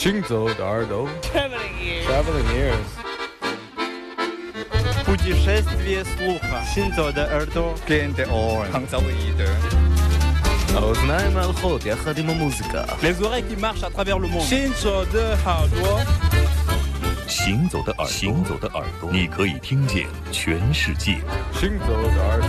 行走的耳朵 Traveling ears. Traveling ears Путешествие слуха. Синзо耳朵. Cliente oren. האוזניים מהלכות יחד עם המוזיקה Les oreilles qui marchent à travers le monde. 行走的耳朵。行走的耳朵，行走的耳朵，你可以听见全世界。行走的耳朵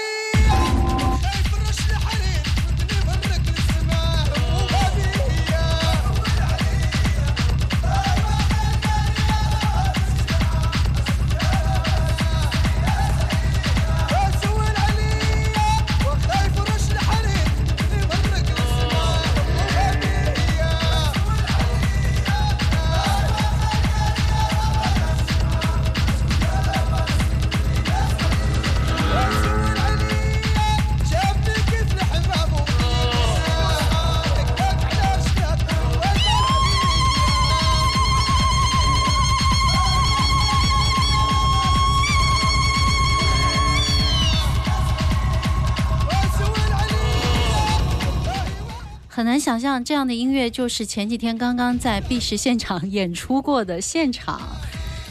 很难想象这样的音乐就是前几天刚刚在 B 十现场 演出过的现场，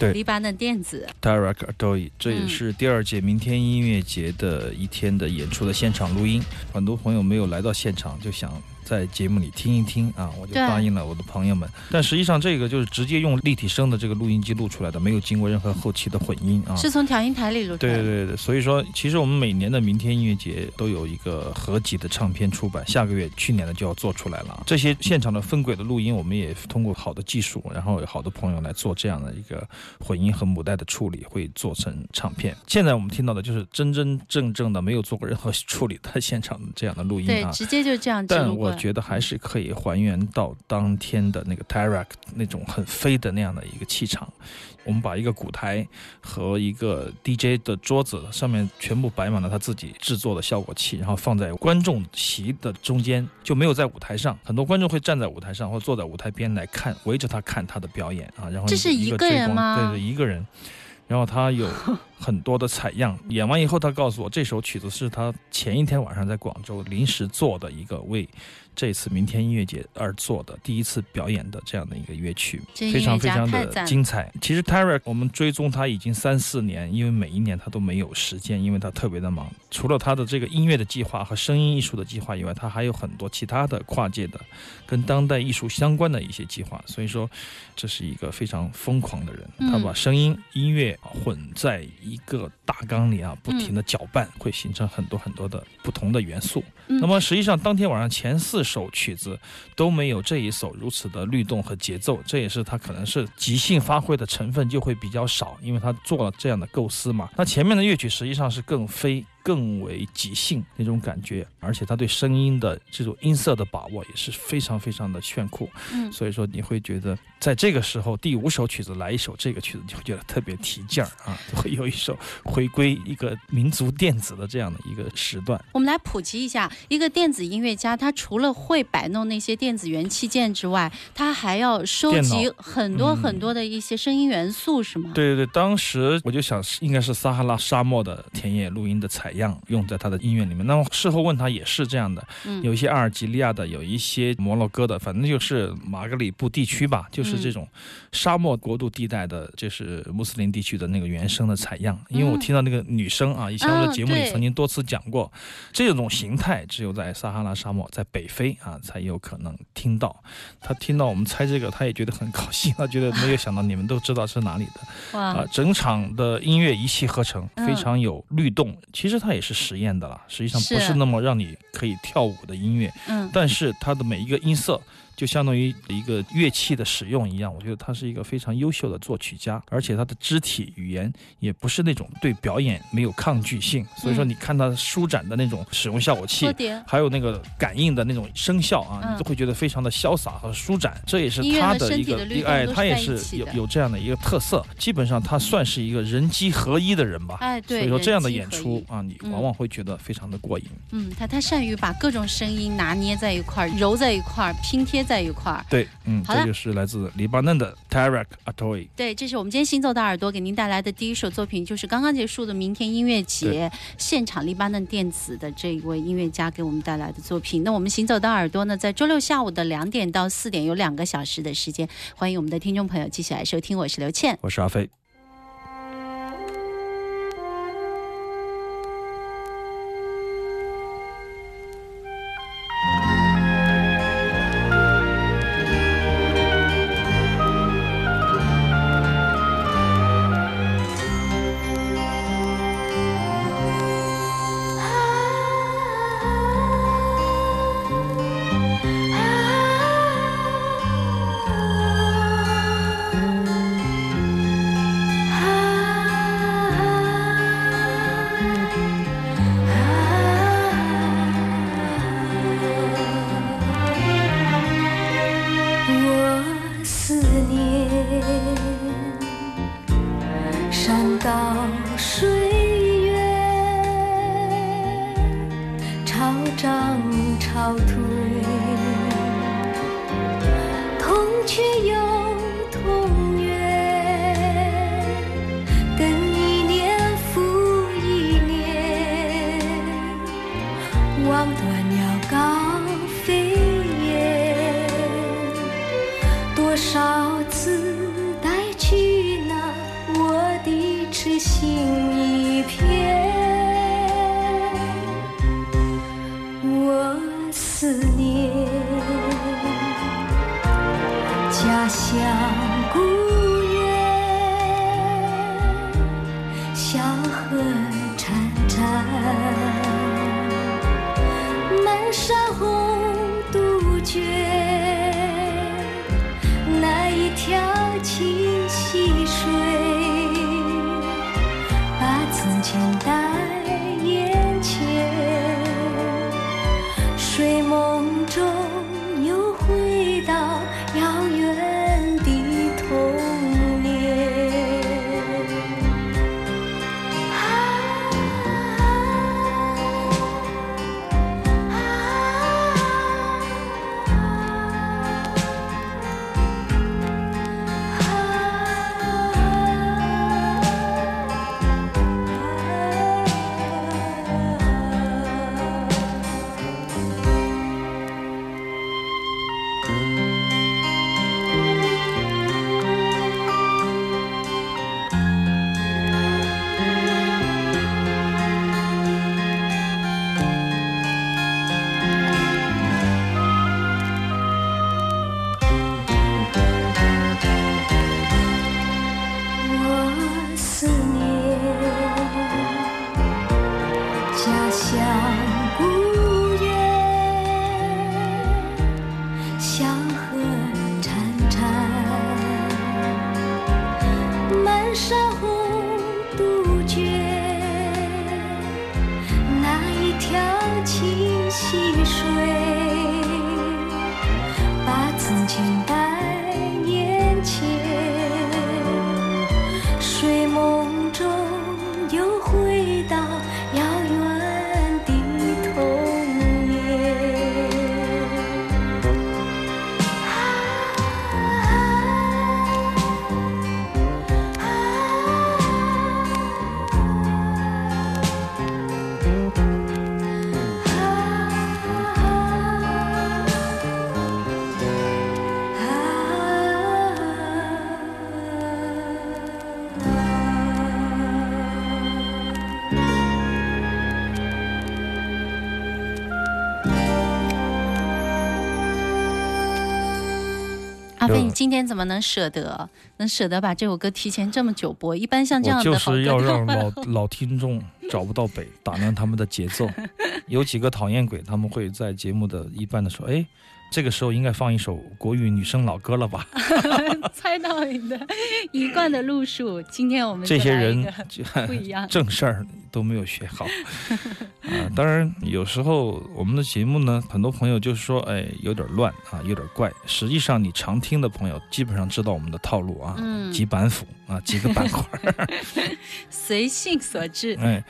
对。黎巴嫩电子，d i r e c t o y 这也是第二届明天音乐节的一天的演出的现场录音。很多朋友没有来到现场，就想在节目里听一听啊，我就答应了我的朋友们。但实际上，这个就是直接用立体声的这个录音机录出来的，没有经过任何后期的混音啊。是从调音台里录出来的。对对对，所以说，其实我们每年的明天音乐节都有一个合集的唱片出版，下个月去年的就要做出来了。这些现场的分轨的录音，我们也通过好的技术，然后有好的朋友来做这样的一个混音和母带的处理，会做成唱片。现在我们听到的就是真真正正的没有做过任何处理的现场的这样的录音对，啊。直接就这样但。我觉得还是可以还原到当天的那个 Tarak 那种很飞的那样的一个气场。我们把一个舞台和一个 DJ 的桌子上面全部摆满了他自己制作的效果器，然后放在观众席的中间，就没有在舞台上。很多观众会站在舞台上或坐在舞台边来看，围着他看他的表演啊。然后这是一个人吗对对，一个人。然后他有很多的采样，演完以后，他告诉我这首曲子是他前一天晚上在广州临时做的一个为这次明天音乐节而做的第一次表演的这样的一个乐曲，非常非常的精彩。其实 Tarek 我们追踪他已经三四年，因为每一年他都没有时间，因为他特别的忙。除了他的这个音乐的计划和声音艺术的计划以外，他还有很多其他的跨界的跟当代艺术相关的一些计划。所以说，这是一个非常疯狂的人，嗯他把声音、音乐混在一个大缸里啊，不停的搅拌，会形成很多很多的不同的元素。嗯那么实际上，当天晚上前四这首曲子都没有这一首如此的律动和节奏，这也是他可能是即兴发挥的成分就会比较少，因为他做了这样的构思嘛。那前面的乐曲实际上是更飞。更为即兴那种感觉，而且他对声音的这种音色的把握也是非常非常的炫酷。嗯所以说你会觉得在这个时候第五首曲子来一首这个曲子，你会觉得特别提劲儿啊，会有一首回归一个民族电子的这样的一个时段。我们来普及一下，一个电子音乐家，他除了会摆弄那些电子元器件之外，他还要收集很多嗯很多的一些声音元素，是吗？对对对，当时我就想是应该是撒哈拉沙漠的田野录音的采样用在他的音乐里面。那么事后问他也是这样的，嗯有一些阿尔及利亚的，有一些摩洛哥的，反正就是马格里布地区吧，就是这种沙漠国度地带的，就是穆斯林地区的那个原生的采样。因为我听到那个女生啊，以前我的节目里曾经多次讲过，这种形态只有在撒哈拉沙漠，在北非啊才有可能听到。他听到我们猜这个，他也觉得很高兴，他觉得没有想到你们都知道是哪里的。啊、哇，整场的音乐一气呵成，嗯非常有律动。其实它也是实验的啦，实际上不是是那么让你可以跳舞的音乐，嗯，但是它的每一个音色。就相当于一个乐器的使用一样，我觉得他是一个非常优秀的作曲家，而且他的肢体语言也不是那种对表演没有抗拒性，所以说嗯你看他舒展的那种使用效果器还有那个感应的那种声效啊，嗯你都会觉得非常的潇洒和舒展，这也是他的一个哎，他也是有有这样的一个特色。基本上他算是一个人机合一的人吧。哎，对，所以说这样的演出啊，你嗯往往会觉得非常的过瘾。嗯，他他善于把各种声音拿捏在一块儿，揉在一块儿，拼贴在一块儿。对，嗯，好的这就是来自黎巴嫩的 Tarek Atoy。对，这是我们今天行走的耳朵给您带来的第一首作品，就是刚刚结束的明天音乐节现场黎巴嫩电子的这一位音乐家给我们带来的作品。那我们行走的耳朵呢，在周六下午的两点到四点有两个小时的时间，欢迎我们的听众朋友继续来收听，我是刘倩。我是阿飞。多少次带去那我的痴心一片，我思念家乡。想阿飞，你今天怎么能舍得，能舍得把这首歌提前这么久播？一般像这样的就是要让老 老听众找不到北，打乱他们的节奏。有几个讨厌鬼，他们会在节目的一半的时候，哎，这个时候应该放一首国语女生老歌了吧？猜到你的一贯的路数。今天我们这些人就不一样。正事儿都没有学好啊。当然，有时候我们的节目呢，很多朋友就是说，哎，有点乱啊，有点怪。实际上，你常听的朋友基本上知道我们的套路啊，嗯几板斧啊，几个板块儿。随性所致。哎，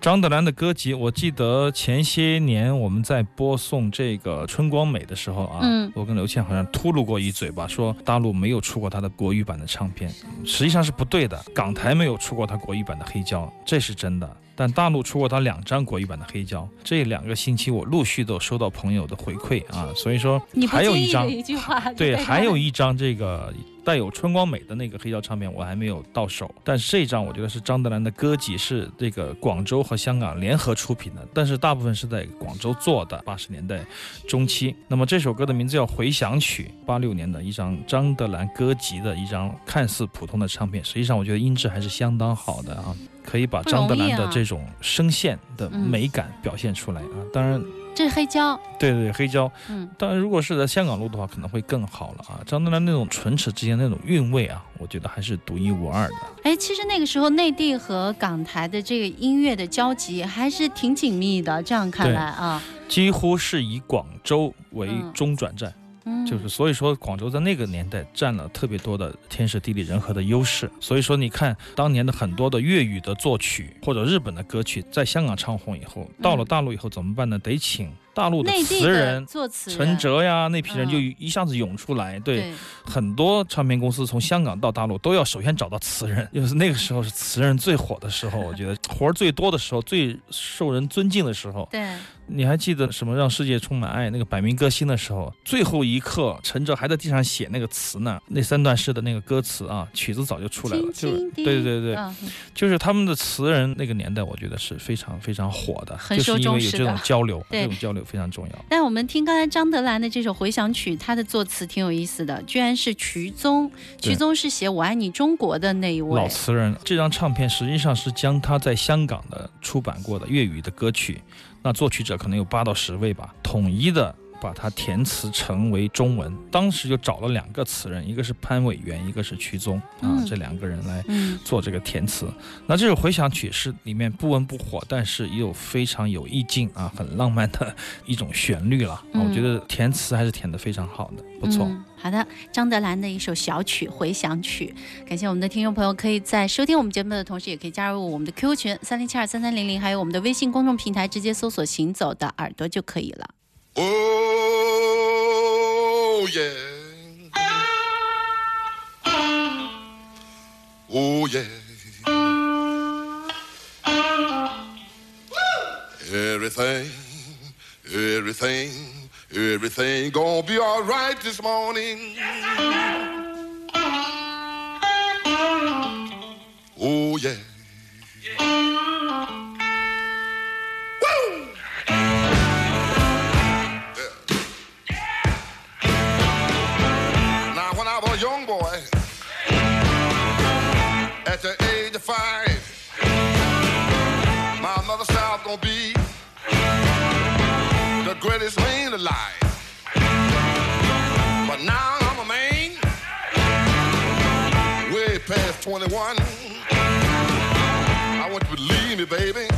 张德兰的歌集，我记得前些年我们在播送这个《春光美》的时候啊，嗯我跟刘倩好像秃噜过一嘴吧，说大陆没有出过他的国语版的唱片，实际上是不对的。港台没有出过他国语版的黑胶，这是真的。但大陆出过他两张国语版的黑胶，这两个星期我陆续都收到朋友的回馈啊，所以说还有一张对，还有一张这个带有春光美的那个黑胶唱片，我还没有到手。但是这张我觉得是张德兰的歌集，是这个广州和香港联合出品的，但是大部分是在广州做的，八十年代中期。那么这首歌的名字叫《回响曲》，八六年的一张张德兰歌集的一张看似普通的唱片，实际上我觉得音质还是相当好的啊，可以把张德兰的啊这种声线的嗯美感表现出来啊。当然，这是黑胶，对对对，黑胶。嗯，当然，如果是在香港录的话，可能会更好了啊。张德兰那种唇齿之间那种韵味啊，我觉得还是独一无二的。哎，其实那个时候内地和港台的这个音乐的交集还是挺紧密的。这样看来啊，几乎是以广州为嗯中转站，嗯就是所以说广州在那个年代占了特别多的天时地利人和的优势。所以说你看当年的很多的粤语的作曲或者日本的歌曲，在香港唱红以后，到了大陆以后怎么办呢？得请大陆的词人。作词陈哲呀，那批人就嗯一下子涌出来，对，对很多唱片公司从香港到大陆都要首先找到词人，就是那个时候是词人最火的时候，我觉得 活儿最多的时候，最受人尊敬的时候。对，你还记得什么让世界充满爱那个百名歌星的时候，最后一刻陈哲还在地上写那个词呢，那三段式的那个歌词啊，曲子早就出来了，就是对对对。就是他们的词人那个年代，我觉得是非常非常火的，很受就是因为有这种交流，这种交流非常重要。但我们听刚才张德兰的这首回响曲，他的作词挺有意思的，居然是瞿宗。对。瞿宗是写《我爱你中国》的那一位。老，词人，这张唱片实际上是将他在香港的出版过的粤语的歌曲，那作曲者可能有八到十位吧，统一的把它填词成为中文。当时就找了两个词人，一个是潘伟元，一个是曲宗啊，嗯这两个人来嗯做这个填词。那这首回响曲是里面不温不火，但是也有非常有意境啊，很浪漫的一种旋律了。我觉得填词还是填的非常好的，不错。嗯好的，张德兰的一首小曲《回响曲》，感谢我们的听众朋友，可以在收听我们节目的同时，也可以加入我们的 QQ 群三零七二三三零零，还有我们的微信公众平台，直接搜索“行走的耳朵”就可以了。Oh, yeah. Oh, yeah. Everything, everything, everything gonna be all right this morning. Oh, yeah. 21. I want you to believe me, baby.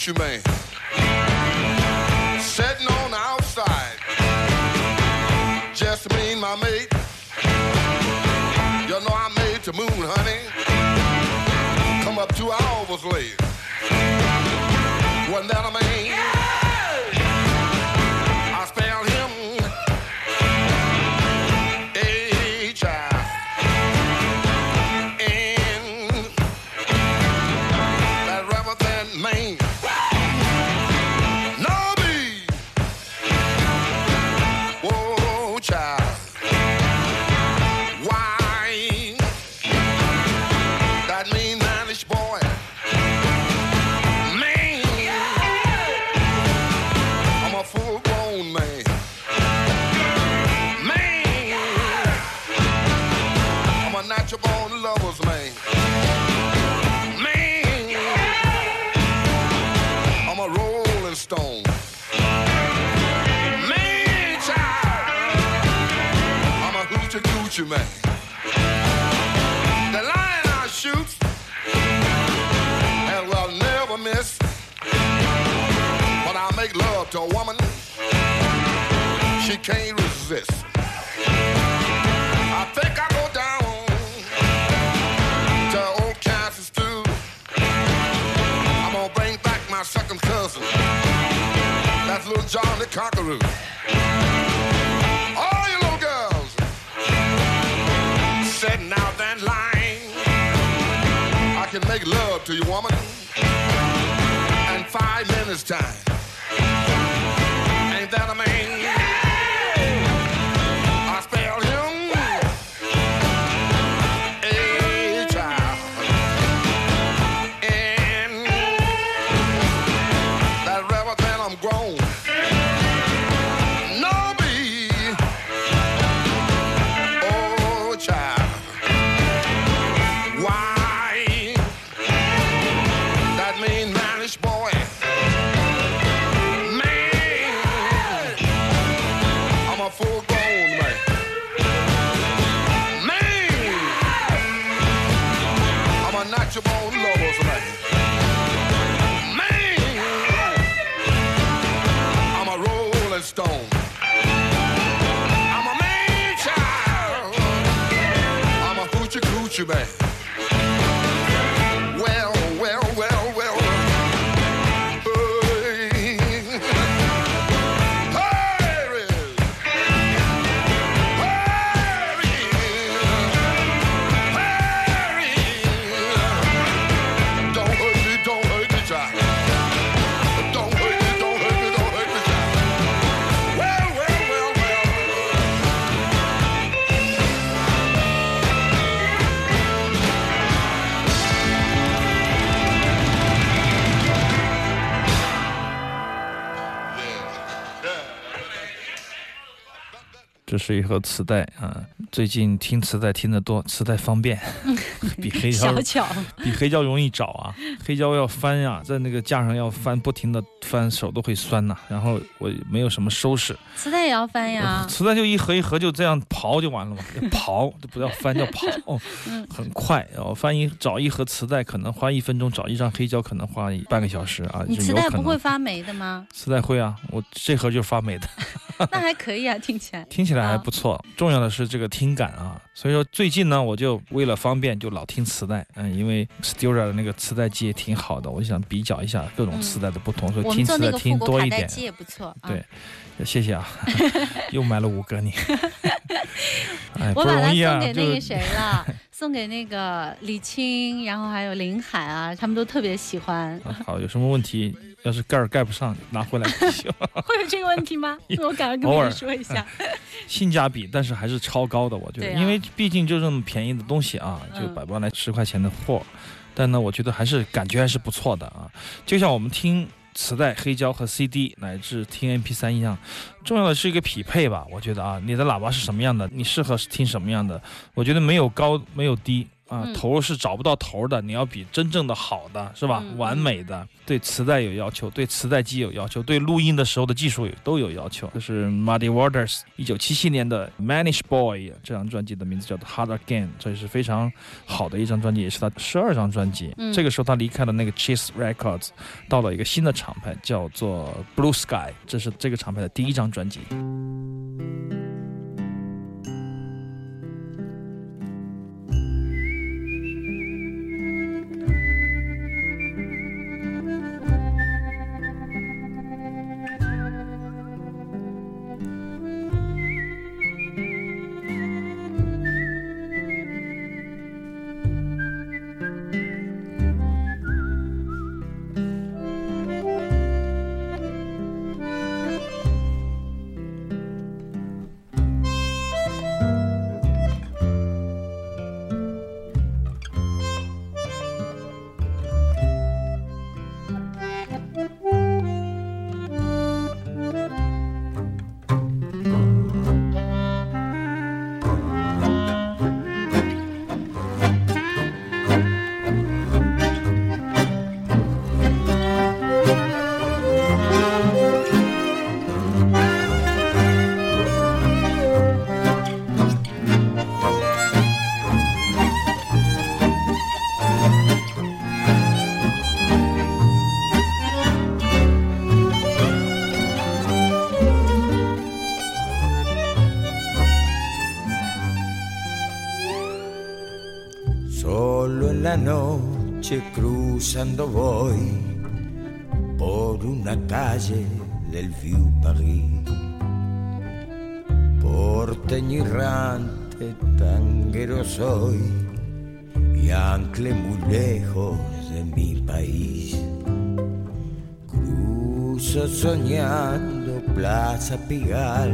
Coochie man. Sitting on the outside. Just me and my mate. You know I made the moon, honey. Come up two hours late. Wasn't that The lion I shoot and will never miss. When I make love to a woman, she can't resist. I think I go down to old Kansas. I'm gonna bring back my second cousin. That's little John the Conqueror. To you, woman. And five minutes time. back. 这是一盒磁带啊，最近听磁带听得多，磁带方便，比黑胶小巧，比黑胶容易找啊。黑胶要翻呀，在那个架上要翻，不停的翻，手都会酸呐、然后我没有什么收拾，磁带也要翻呀。磁带就一盒一盒就这样刨就完了嘛，刨就不要翻，叫刨，很快。然后翻一找一盒磁带可能花一分钟，找一张黑胶可能花半个小时啊，你磁带。不会发霉的吗？磁带会啊，我这盒就发霉的。那还可以啊，听起来。听起来还不错。重要的是这个听感啊，所以说最近呢，我就为了方便，就老听磁带。嗯，因为 Stura 的那个磁带机也挺好的，我就想比较一下各种磁带的不同，所以听磁带听多一点。机也不错啊。对，谢谢啊，又买了五个你。哎，不我把它容易啊，送给那个就是谁了，送给那个李青，然后还有林海啊，他们都特别喜欢。啊好，有什么问题，要是盖儿盖不上，拿回来就行。会有这个问题吗？我赶快跟偶尔别人说一下。性价比，但是还是超高的，我觉得，因为毕竟就这么便宜的东西啊，就嗯百般来十块钱的货，但呢，我觉得还是感觉还是不错的啊。就像我们听磁带、黑胶和 CD 乃至听 MP3 一样，重要的是一个匹配吧。我觉得啊，你的喇叭是什么样的，你适合听什么样的，我觉得没有高没有低。啊，嗯头是找不到头的，你要比真正的好的是吧？嗯完美的，对磁带有要求，对磁带机有要求，对录音的时候的技术有都有要求。这是 Muddy Waters 一九七七年的《Manish Boy》这张专辑的名字叫做《Hard Again》，这也是非常好的一张专辑，也是他十二张专辑。嗯这个时候他离开了那个 Cheese Records，到了一个新的厂牌，叫做 Blue Sky，这是这个厂牌的第一张专辑。Cruzando voy por una calle del Vieux Paris. Porteño errante, tanguero soy y anclé muy lejos de país. Cruzo soñando Plaza Pigal,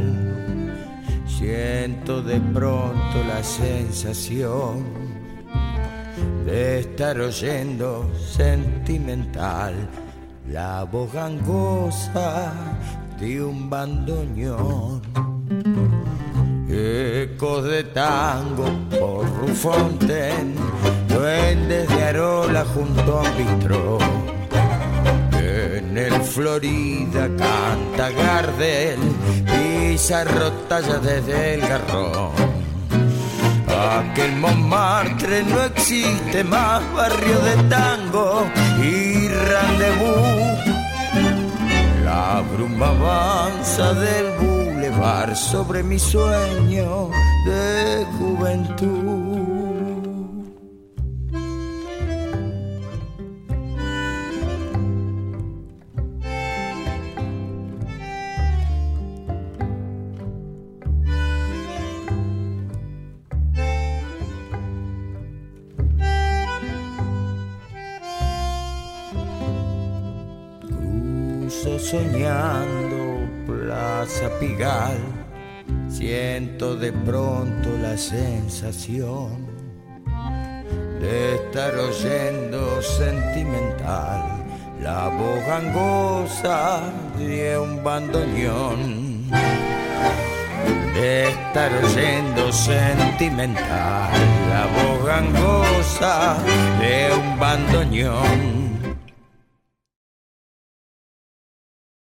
siento de pronto la sensación de estar oyendo sentimental la voz gangosa de un bandoneón. Ecos de tango por Rufonten, duendes de Arola junto a un bistró. En el Florida canta Gardel, pisa rotalla desde el garrón. Aquel Montmartre no existe más, barrio de tango y rendezvous. La bruma avanza del bulevar sobre mi sueño de juventud. Soñando Plaza Pigal, siento de pronto la sensación de estar oyendo sentimental la voz gangosa de un bandoneón. De estar oyendo sentimental la voz gangosa de un bandoneón